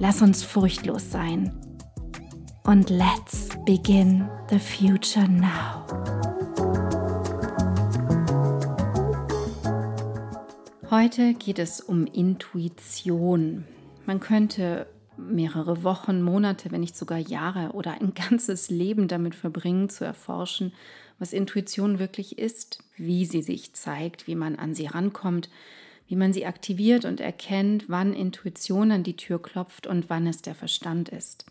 Lass uns furchtlos sein. Und let's begin the future now. Heute geht es um Intuition. Man könnte mehrere Wochen, Monate, wenn nicht sogar Jahre oder ein ganzes Leben damit verbringen, zu erforschen, was Intuition wirklich ist, wie sie sich zeigt, wie man an sie rankommt, wie man sie aktiviert und erkennt, wann Intuition an die Tür klopft und wann es der Verstand ist.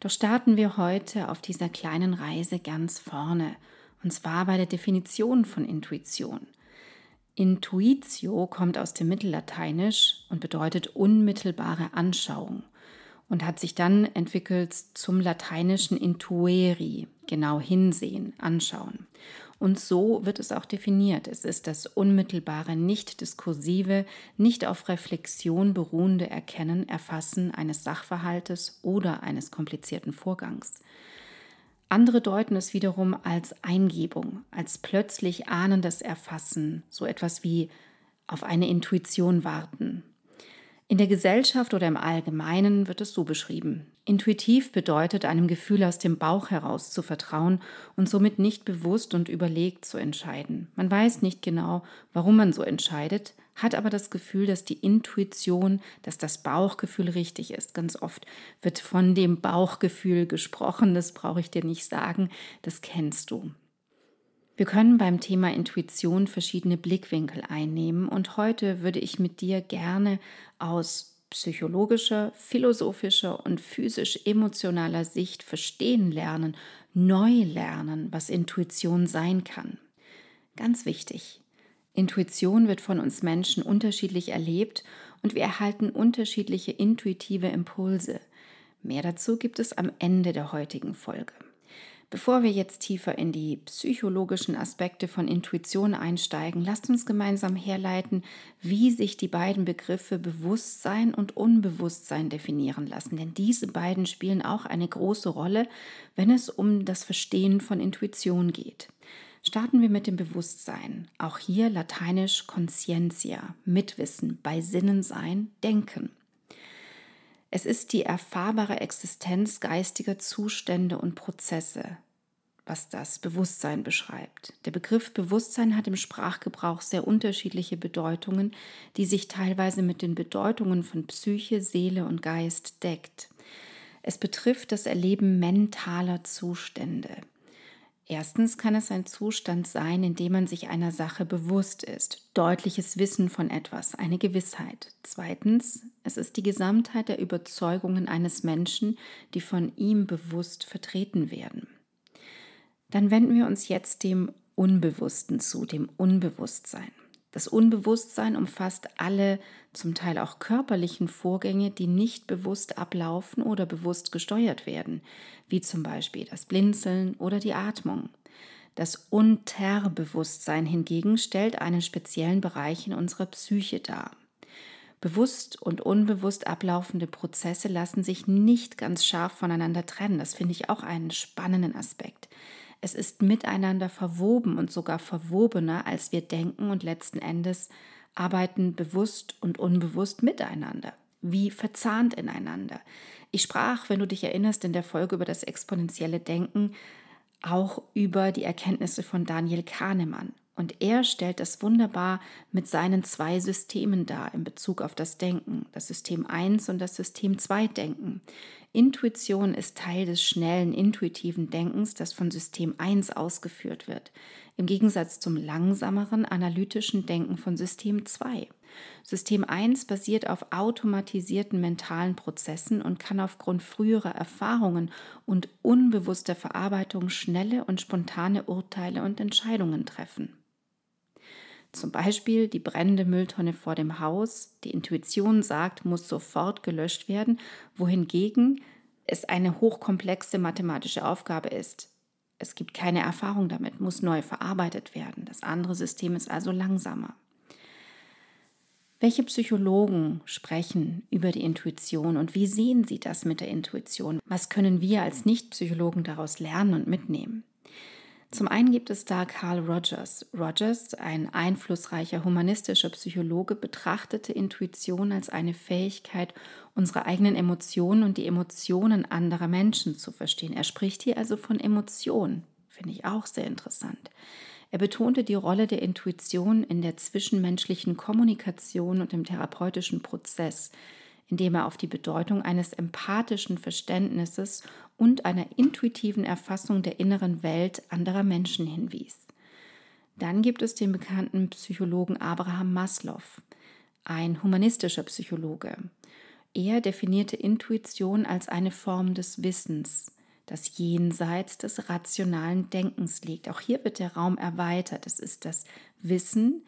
Doch starten wir heute auf dieser kleinen Reise ganz vorne, und zwar bei der Definition von Intuition. Intuitio kommt aus dem Mittellateinisch und bedeutet unmittelbare Anschauung und hat sich dann entwickelt zum lateinischen intueri, genau hinsehen, anschauen. Und so wird es auch definiert. Es ist das unmittelbare, nicht diskursive, nicht auf Reflexion beruhende Erkennen, Erfassen eines Sachverhaltes oder eines komplizierten Vorgangs. Andere deuten es wiederum als Eingebung, als plötzlich ahnendes Erfassen, so etwas wie auf eine Intuition warten, in der Gesellschaft oder im Allgemeinen wird es so beschrieben. Intuitiv bedeutet, einem Gefühl aus dem Bauch heraus zu vertrauen und somit nicht bewusst und überlegt zu entscheiden. Man weiß nicht genau, warum man so entscheidet, hat aber das Gefühl, dass die Intuition, dass das Bauchgefühl richtig ist. Ganz oft wird von dem Bauchgefühl gesprochen, das brauche ich dir nicht sagen, das kennst du. Wir können beim Thema Intuition verschiedene Blickwinkel einnehmen und heute würde ich mit dir gerne aus psychologischer, philosophischer und physisch-emotionaler Sicht verstehen lernen, neu lernen, was Intuition sein kann. Ganz wichtig. Intuition wird von uns Menschen unterschiedlich erlebt und wir erhalten unterschiedliche intuitive Impulse. Mehr dazu gibt es am Ende der heutigen Folge. Bevor wir jetzt tiefer in die psychologischen Aspekte von Intuition einsteigen, lasst uns gemeinsam herleiten, wie sich die beiden Begriffe Bewusstsein und Unbewusstsein definieren lassen. Denn diese beiden spielen auch eine große Rolle, wenn es um das Verstehen von Intuition geht. Starten wir mit dem Bewusstsein. Auch hier lateinisch conscientia, Mitwissen, bei Sinnen sein, denken. Es ist die erfahrbare Existenz geistiger Zustände und Prozesse, was das Bewusstsein beschreibt. Der Begriff Bewusstsein hat im Sprachgebrauch sehr unterschiedliche Bedeutungen, die sich teilweise mit den Bedeutungen von Psyche, Seele und Geist deckt. Es betrifft das Erleben mentaler Zustände. Erstens kann es ein Zustand sein, in dem man sich einer Sache bewusst ist, deutliches Wissen von etwas, eine Gewissheit. Zweitens, es ist die Gesamtheit der Überzeugungen eines Menschen, die von ihm bewusst vertreten werden. Dann wenden wir uns jetzt dem Unbewussten zu, dem Unbewusstsein. Das Unbewusstsein umfasst alle zum Teil auch körperlichen Vorgänge, die nicht bewusst ablaufen oder bewusst gesteuert werden, wie zum Beispiel das Blinzeln oder die Atmung. Das Unterbewusstsein hingegen stellt einen speziellen Bereich in unserer Psyche dar. Bewusst und unbewusst ablaufende Prozesse lassen sich nicht ganz scharf voneinander trennen. Das finde ich auch einen spannenden Aspekt. Es ist miteinander verwoben und sogar verwobener, als wir denken und letzten Endes arbeiten bewusst und unbewusst miteinander, wie verzahnt ineinander. Ich sprach, wenn du dich erinnerst, in der Folge über das exponentielle Denken auch über die Erkenntnisse von Daniel Kahnemann. Und er stellt das wunderbar mit seinen zwei Systemen dar in Bezug auf das Denken, das System 1 und das System 2 Denken. Intuition ist Teil des schnellen, intuitiven Denkens, das von System 1 ausgeführt wird, im Gegensatz zum langsameren, analytischen Denken von System 2. System 1 basiert auf automatisierten mentalen Prozessen und kann aufgrund früherer Erfahrungen und unbewusster Verarbeitung schnelle und spontane Urteile und Entscheidungen treffen. Zum Beispiel die brennende Mülltonne vor dem Haus, die Intuition sagt, muss sofort gelöscht werden, wohingegen es eine hochkomplexe mathematische Aufgabe ist. Es gibt keine Erfahrung damit, muss neu verarbeitet werden. Das andere System ist also langsamer. Welche Psychologen sprechen über die Intuition und wie sehen sie das mit der Intuition? Was können wir als Nicht-Psychologen daraus lernen und mitnehmen? Zum einen gibt es da Carl Rogers. Rogers, ein einflussreicher humanistischer Psychologe, betrachtete Intuition als eine Fähigkeit, unsere eigenen Emotionen und die Emotionen anderer Menschen zu verstehen. Er spricht hier also von Emotionen. Finde ich auch sehr interessant. Er betonte die Rolle der Intuition in der zwischenmenschlichen Kommunikation und im therapeutischen Prozess indem er auf die Bedeutung eines empathischen Verständnisses und einer intuitiven Erfassung der inneren Welt anderer Menschen hinwies. Dann gibt es den bekannten Psychologen Abraham Maslow, ein humanistischer Psychologe. Er definierte Intuition als eine Form des Wissens, das jenseits des rationalen Denkens liegt. Auch hier wird der Raum erweitert. Es ist das Wissen,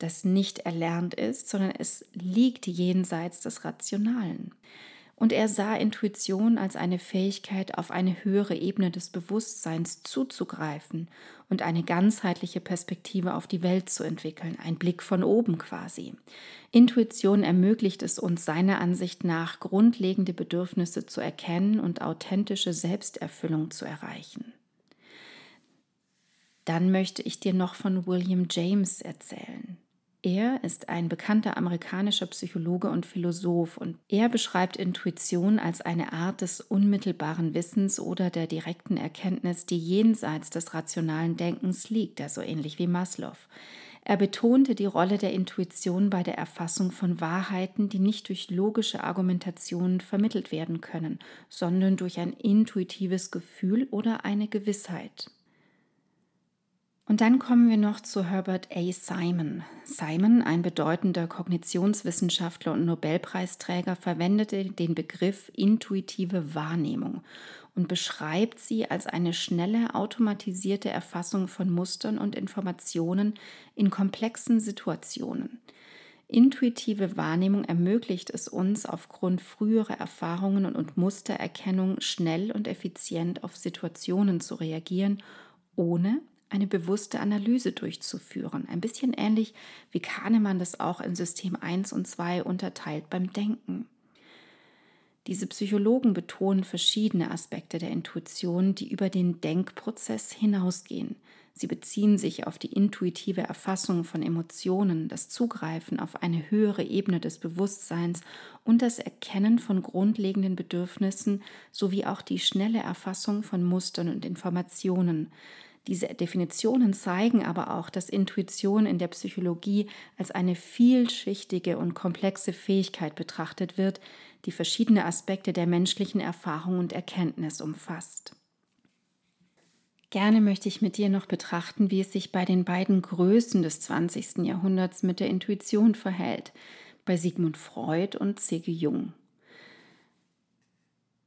das nicht erlernt ist, sondern es liegt jenseits des Rationalen. Und er sah Intuition als eine Fähigkeit, auf eine höhere Ebene des Bewusstseins zuzugreifen und eine ganzheitliche Perspektive auf die Welt zu entwickeln, ein Blick von oben quasi. Intuition ermöglicht es uns seiner Ansicht nach, grundlegende Bedürfnisse zu erkennen und authentische Selbsterfüllung zu erreichen. Dann möchte ich dir noch von William James erzählen. Er ist ein bekannter amerikanischer Psychologe und Philosoph und er beschreibt Intuition als eine Art des unmittelbaren Wissens oder der direkten Erkenntnis, die jenseits des rationalen Denkens liegt, also ähnlich wie Maslow. Er betonte die Rolle der Intuition bei der Erfassung von Wahrheiten, die nicht durch logische Argumentationen vermittelt werden können, sondern durch ein intuitives Gefühl oder eine Gewissheit. Und dann kommen wir noch zu Herbert A. Simon. Simon, ein bedeutender Kognitionswissenschaftler und Nobelpreisträger, verwendete den Begriff intuitive Wahrnehmung und beschreibt sie als eine schnelle, automatisierte Erfassung von Mustern und Informationen in komplexen Situationen. Intuitive Wahrnehmung ermöglicht es uns, aufgrund früherer Erfahrungen und Mustererkennung schnell und effizient auf Situationen zu reagieren, ohne eine bewusste Analyse durchzuführen. Ein bisschen ähnlich wie Kahnemann das auch in System 1 und 2 unterteilt beim Denken. Diese Psychologen betonen verschiedene Aspekte der Intuition, die über den Denkprozess hinausgehen. Sie beziehen sich auf die intuitive Erfassung von Emotionen, das Zugreifen auf eine höhere Ebene des Bewusstseins und das Erkennen von grundlegenden Bedürfnissen sowie auch die schnelle Erfassung von Mustern und Informationen. Diese Definitionen zeigen aber auch, dass Intuition in der Psychologie als eine vielschichtige und komplexe Fähigkeit betrachtet wird, die verschiedene Aspekte der menschlichen Erfahrung und Erkenntnis umfasst. Gerne möchte ich mit dir noch betrachten, wie es sich bei den beiden Größen des 20. Jahrhunderts mit der Intuition verhält, bei Sigmund Freud und C.G. Jung.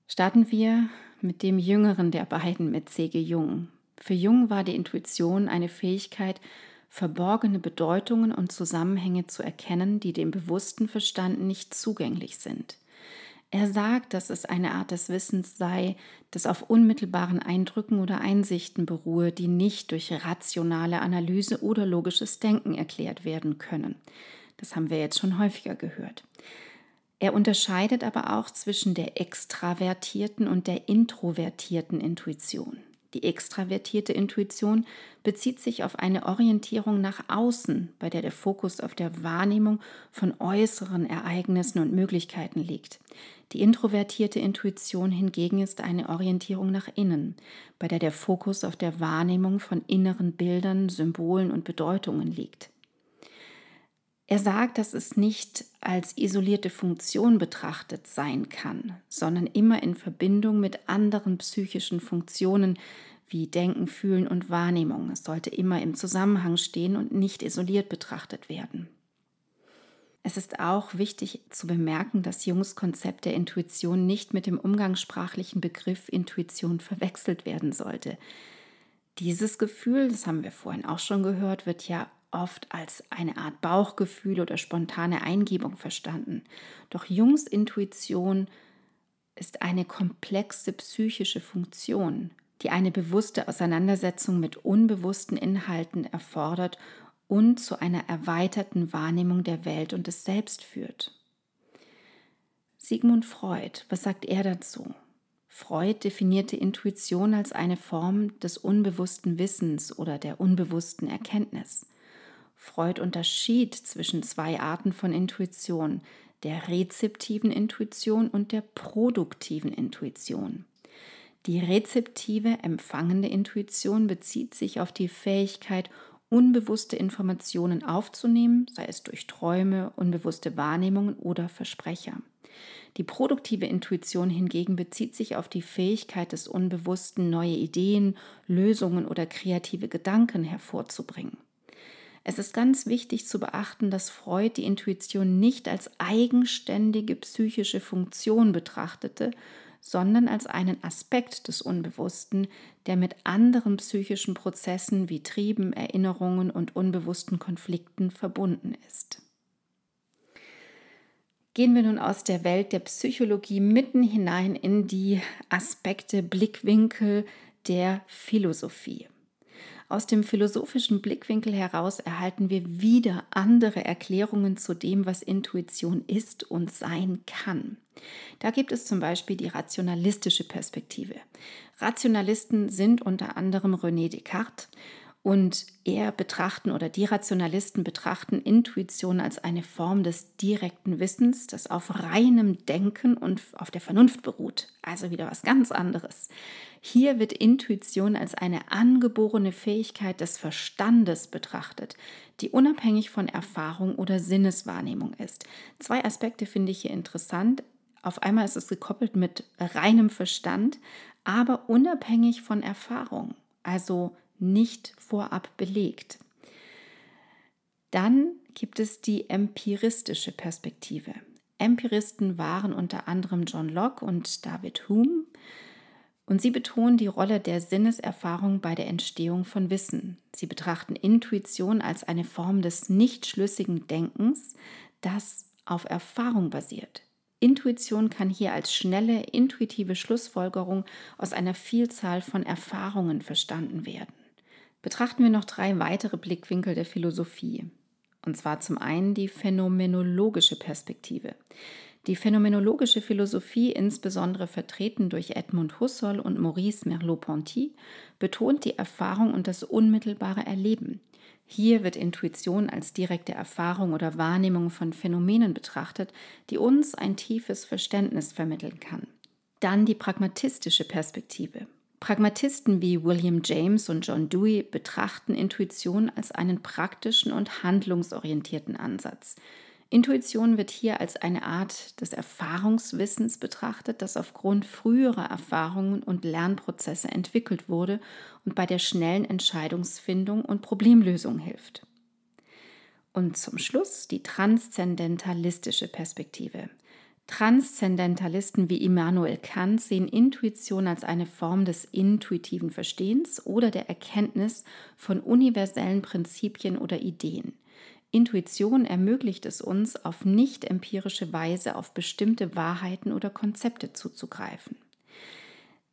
Starten wir mit dem jüngeren der beiden, mit C.G. Jung. Für Jung war die Intuition eine Fähigkeit, verborgene Bedeutungen und Zusammenhänge zu erkennen, die dem bewussten Verstand nicht zugänglich sind. Er sagt, dass es eine Art des Wissens sei, das auf unmittelbaren Eindrücken oder Einsichten beruhe, die nicht durch rationale Analyse oder logisches Denken erklärt werden können. Das haben wir jetzt schon häufiger gehört. Er unterscheidet aber auch zwischen der extravertierten und der introvertierten Intuition. Die extravertierte Intuition bezieht sich auf eine Orientierung nach außen, bei der der Fokus auf der Wahrnehmung von äußeren Ereignissen und Möglichkeiten liegt. Die introvertierte Intuition hingegen ist eine Orientierung nach innen, bei der der Fokus auf der Wahrnehmung von inneren Bildern, Symbolen und Bedeutungen liegt. Er sagt, dass es nicht als isolierte Funktion betrachtet sein kann, sondern immer in Verbindung mit anderen psychischen Funktionen wie Denken, Fühlen und Wahrnehmung. Es sollte immer im Zusammenhang stehen und nicht isoliert betrachtet werden. Es ist auch wichtig zu bemerken, dass Jungs Konzept der Intuition nicht mit dem umgangssprachlichen Begriff Intuition verwechselt werden sollte. Dieses Gefühl, das haben wir vorhin auch schon gehört, wird ja oft als eine Art Bauchgefühl oder spontane Eingebung verstanden. Doch Jungs Intuition ist eine komplexe psychische Funktion, die eine bewusste Auseinandersetzung mit unbewussten Inhalten erfordert und zu einer erweiterten Wahrnehmung der Welt und des Selbst führt. Sigmund Freud, was sagt er dazu? Freud definierte Intuition als eine Form des unbewussten Wissens oder der unbewussten Erkenntnis. Freud unterschied zwischen zwei Arten von Intuition, der rezeptiven Intuition und der produktiven Intuition. Die rezeptive, empfangende Intuition bezieht sich auf die Fähigkeit, unbewusste Informationen aufzunehmen, sei es durch Träume, unbewusste Wahrnehmungen oder Versprecher. Die produktive Intuition hingegen bezieht sich auf die Fähigkeit des Unbewussten, neue Ideen, Lösungen oder kreative Gedanken hervorzubringen. Es ist ganz wichtig zu beachten, dass Freud die Intuition nicht als eigenständige psychische Funktion betrachtete, sondern als einen Aspekt des Unbewussten, der mit anderen psychischen Prozessen wie Trieben, Erinnerungen und unbewussten Konflikten verbunden ist. Gehen wir nun aus der Welt der Psychologie mitten hinein in die Aspekte, Blickwinkel der Philosophie. Aus dem philosophischen Blickwinkel heraus erhalten wir wieder andere Erklärungen zu dem, was Intuition ist und sein kann. Da gibt es zum Beispiel die rationalistische Perspektive. Rationalisten sind unter anderem René Descartes und er betrachten oder die Rationalisten betrachten Intuition als eine Form des direkten Wissens, das auf reinem Denken und auf der Vernunft beruht. Also wieder was ganz anderes. Hier wird Intuition als eine angeborene Fähigkeit des Verstandes betrachtet, die unabhängig von Erfahrung oder Sinneswahrnehmung ist. Zwei Aspekte finde ich hier interessant. Auf einmal ist es gekoppelt mit reinem Verstand, aber unabhängig von Erfahrung, also nicht vorab belegt. Dann gibt es die empiristische Perspektive. Empiristen waren unter anderem John Locke und David Hume. Und sie betonen die Rolle der Sinneserfahrung bei der Entstehung von Wissen. Sie betrachten Intuition als eine Form des nicht schlüssigen Denkens, das auf Erfahrung basiert. Intuition kann hier als schnelle, intuitive Schlussfolgerung aus einer Vielzahl von Erfahrungen verstanden werden. Betrachten wir noch drei weitere Blickwinkel der Philosophie. Und zwar zum einen die phänomenologische Perspektive. Die phänomenologische Philosophie, insbesondere vertreten durch Edmund Husserl und Maurice Merleau-Ponty, betont die Erfahrung und das unmittelbare Erleben. Hier wird Intuition als direkte Erfahrung oder Wahrnehmung von Phänomenen betrachtet, die uns ein tiefes Verständnis vermitteln kann. Dann die pragmatistische Perspektive. Pragmatisten wie William James und John Dewey betrachten Intuition als einen praktischen und handlungsorientierten Ansatz. Intuition wird hier als eine Art des Erfahrungswissens betrachtet, das aufgrund früherer Erfahrungen und Lernprozesse entwickelt wurde und bei der schnellen Entscheidungsfindung und Problemlösung hilft. Und zum Schluss die transzendentalistische Perspektive. Transzendentalisten wie Immanuel Kant sehen Intuition als eine Form des intuitiven Verstehens oder der Erkenntnis von universellen Prinzipien oder Ideen. Intuition ermöglicht es uns, auf nicht empirische Weise auf bestimmte Wahrheiten oder Konzepte zuzugreifen.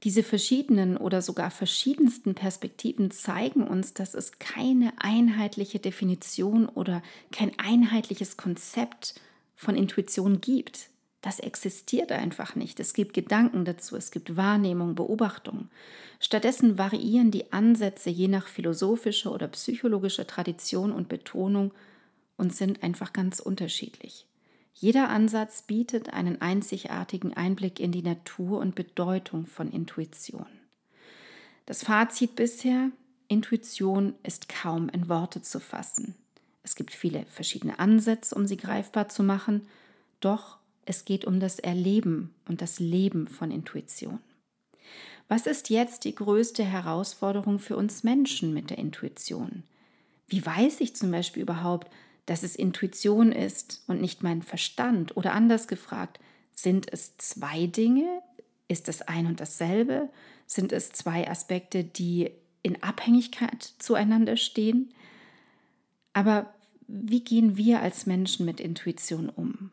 Diese verschiedenen oder sogar verschiedensten Perspektiven zeigen uns, dass es keine einheitliche Definition oder kein einheitliches Konzept von Intuition gibt. Das existiert einfach nicht. Es gibt Gedanken dazu, es gibt Wahrnehmung, Beobachtung. Stattdessen variieren die Ansätze je nach philosophischer oder psychologischer Tradition und Betonung und sind einfach ganz unterschiedlich. Jeder Ansatz bietet einen einzigartigen Einblick in die Natur und Bedeutung von Intuition. Das Fazit bisher, Intuition ist kaum in Worte zu fassen. Es gibt viele verschiedene Ansätze, um sie greifbar zu machen, doch es geht um das Erleben und das Leben von Intuition. Was ist jetzt die größte Herausforderung für uns Menschen mit der Intuition? Wie weiß ich zum Beispiel überhaupt, dass es Intuition ist und nicht mein Verstand? Oder anders gefragt, sind es zwei Dinge? Ist es ein und dasselbe? Sind es zwei Aspekte, die in Abhängigkeit zueinander stehen? Aber wie gehen wir als Menschen mit Intuition um?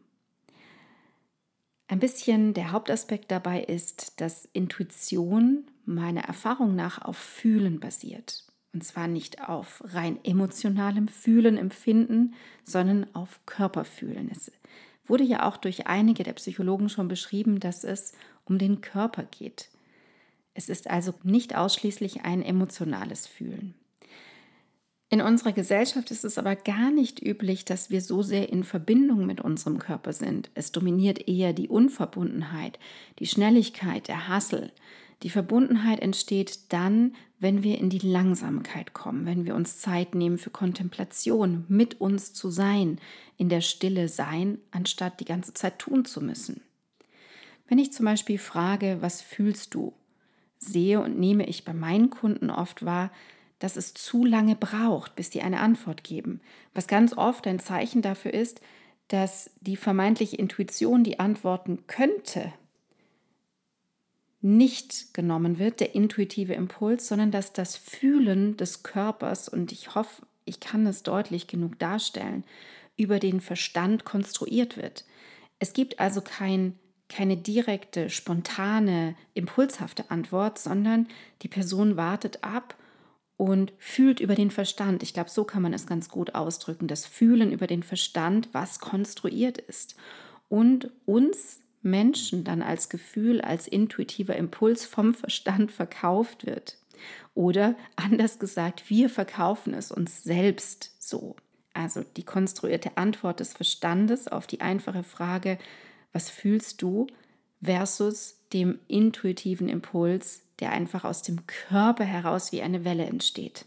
Ein bisschen der Hauptaspekt dabei ist, dass Intuition meiner Erfahrung nach auf Fühlen basiert. Und zwar nicht auf rein emotionalem Fühlen, Empfinden, sondern auf Körperfühlen. Es wurde ja auch durch einige der Psychologen schon beschrieben, dass es um den Körper geht. Es ist also nicht ausschließlich ein emotionales Fühlen. In unserer Gesellschaft ist es aber gar nicht üblich, dass wir so sehr in Verbindung mit unserem Körper sind. Es dominiert eher die Unverbundenheit, die Schnelligkeit, der Hassel. Die Verbundenheit entsteht dann, wenn wir in die Langsamkeit kommen, wenn wir uns Zeit nehmen für Kontemplation, mit uns zu sein, in der Stille sein, anstatt die ganze Zeit tun zu müssen. Wenn ich zum Beispiel frage, was fühlst du, sehe und nehme ich bei meinen Kunden oft wahr, dass es zu lange braucht, bis sie eine Antwort geben. Was ganz oft ein Zeichen dafür ist, dass die vermeintliche Intuition, die antworten könnte, nicht genommen wird, der intuitive Impuls, sondern dass das Fühlen des Körpers, und ich hoffe, ich kann es deutlich genug darstellen, über den Verstand konstruiert wird. Es gibt also kein keine direkte, spontane, impulshafte Antwort, sondern die Person wartet ab und fühlt über den Verstand. Ich glaube, so kann man es ganz gut ausdrücken. Das Fühlen über den Verstand, was konstruiert ist. Und uns Menschen dann als Gefühl, als intuitiver Impuls vom Verstand verkauft wird. Oder anders gesagt, wir verkaufen es uns selbst so. Also die konstruierte Antwort des Verstandes auf die einfache Frage, was fühlst du, versus dem intuitiven Impuls, der einfach aus dem Körper heraus wie eine Welle entsteht.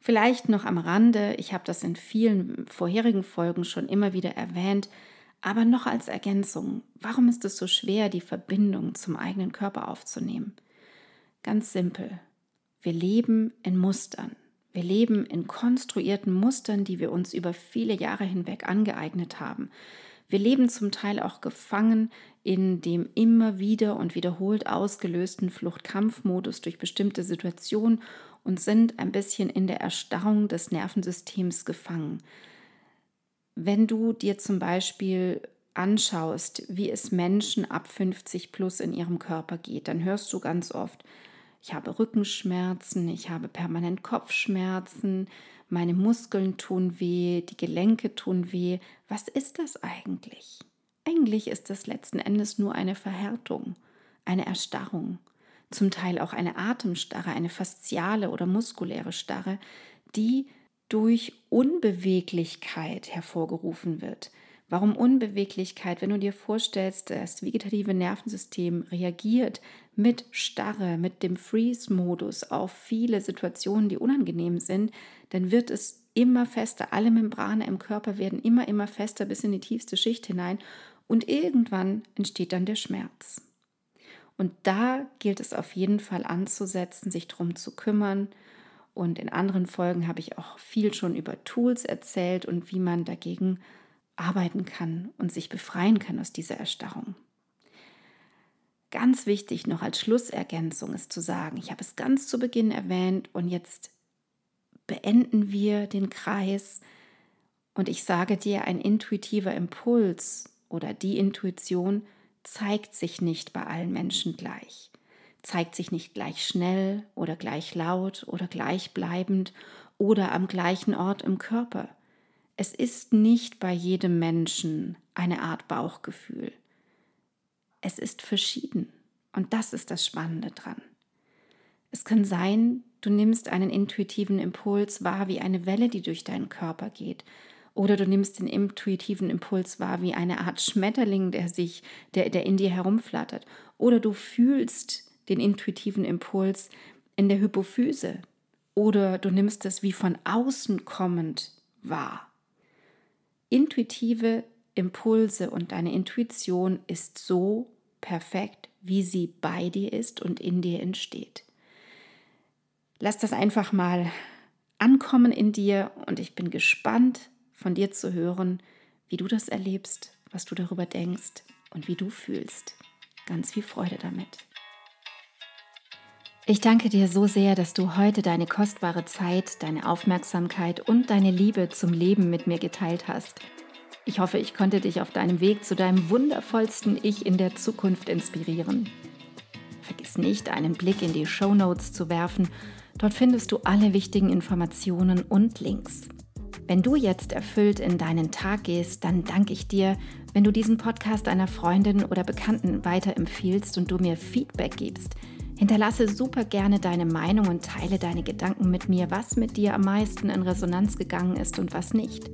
Vielleicht noch am Rande, ich habe das in vielen vorherigen Folgen schon immer wieder erwähnt, aber noch als Ergänzung, warum ist es so schwer, die Verbindung zum eigenen Körper aufzunehmen? Ganz simpel. Wir leben in Mustern. Wir leben in konstruierten Mustern, die wir uns über viele Jahre hinweg angeeignet haben. Wir leben zum Teil auch gefangen in dem immer wieder und wiederholt ausgelösten Fluchtkampfmodus durch bestimmte Situationen und sind ein bisschen in der Erstarrung des Nervensystems gefangen. Wenn du dir zum Beispiel anschaust, wie es Menschen ab 50 plus in ihrem Körper geht, dann hörst du ganz oft, ich habe Rückenschmerzen, ich habe permanent Kopfschmerzen, meine Muskeln tun weh, die Gelenke tun weh. Was ist das eigentlich? Eigentlich ist das letzten Endes nur eine Verhärtung, eine Erstarrung, zum Teil auch eine Atemstarre, eine fasziale oder muskuläre Starre, die durch Unbeweglichkeit hervorgerufen wird. Warum Unbeweglichkeit? Wenn du dir vorstellst, das vegetative Nervensystem reagiert mit Starre, mit dem Freeze-Modus auf viele Situationen, die unangenehm sind, dann wird es immer fester. Alle Membrane im Körper werden immer, immer fester bis in die tiefste Schicht hinein und irgendwann entsteht dann der Schmerz. Und da gilt es auf jeden Fall anzusetzen, sich darum zu kümmern. Und in anderen Folgen habe ich auch viel schon über Tools erzählt und wie man dagegen arbeiten kann und sich befreien kann aus dieser Erstarrung. Ganz wichtig noch als Schlussergänzung ist zu sagen, ich habe es ganz zu Beginn erwähnt und jetzt beenden wir den Kreis und ich sage dir, ein intuitiver Impuls oder die Intuition zeigt sich nicht bei allen Menschen gleich, zeigt sich nicht gleich schnell oder gleich laut oder gleichbleibend oder am gleichen Ort im Körper. Es ist nicht bei jedem Menschen eine Art Bauchgefühl. Es ist verschieden und das ist das Spannende dran. Es kann sein, du nimmst einen intuitiven Impuls wahr wie eine Welle, die durch deinen Körper geht. Oder du nimmst den intuitiven Impuls wahr wie eine Art Schmetterling, der sich, der, der in dir herumflattert. Oder du fühlst den intuitiven Impuls in der Hypophyse. Oder du nimmst es wie von außen kommend wahr. Intuitive Impulse und deine Intuition ist so perfekt, wie sie bei dir ist und in dir entsteht. Lass das einfach mal ankommen in dir und ich bin gespannt von dir zu hören, wie du das erlebst, was du darüber denkst und wie du fühlst. Ganz viel Freude damit. Ich danke dir so sehr, dass du heute deine kostbare Zeit, deine Aufmerksamkeit und deine Liebe zum Leben mit mir geteilt hast. Ich hoffe, ich konnte dich auf deinem Weg zu deinem wundervollsten Ich in der Zukunft inspirieren. Vergiss nicht, einen Blick in die Show Notes zu werfen. Dort findest du alle wichtigen Informationen und Links. Wenn du jetzt erfüllt in deinen Tag gehst, dann danke ich dir, wenn du diesen Podcast einer Freundin oder Bekannten weiterempfiehlst und du mir Feedback gibst. Hinterlasse super gerne deine Meinung und teile deine Gedanken mit mir, was mit dir am meisten in Resonanz gegangen ist und was nicht.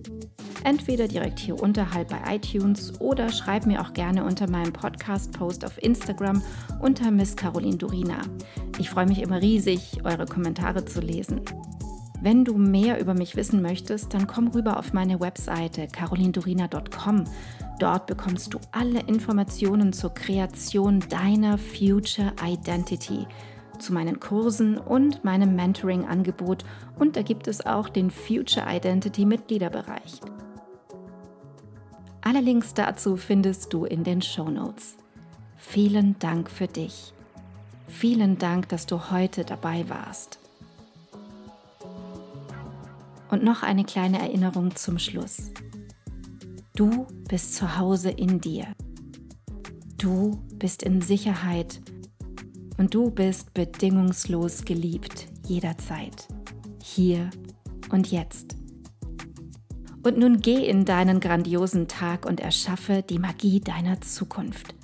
Entweder direkt hier unterhalb bei iTunes oder schreib mir auch gerne unter meinem Podcast-Post auf Instagram unter Miss Caroline Durina. Ich freue mich immer riesig, eure Kommentare zu lesen. Wenn du mehr über mich wissen möchtest, dann komm rüber auf meine Webseite carolindurina.com. Dort bekommst du alle Informationen zur Kreation deiner Future Identity, zu meinen Kursen und meinem Mentoring-Angebot und da gibt es auch den Future Identity Mitgliederbereich. Alle Links dazu findest du in den Show Notes. Vielen Dank für dich. Vielen Dank, dass du heute dabei warst. Und noch eine kleine Erinnerung zum Schluss. Du bist zu Hause in dir. Du bist in Sicherheit und du bist bedingungslos geliebt jederzeit, hier und jetzt. Und nun geh in deinen grandiosen Tag und erschaffe die Magie deiner Zukunft.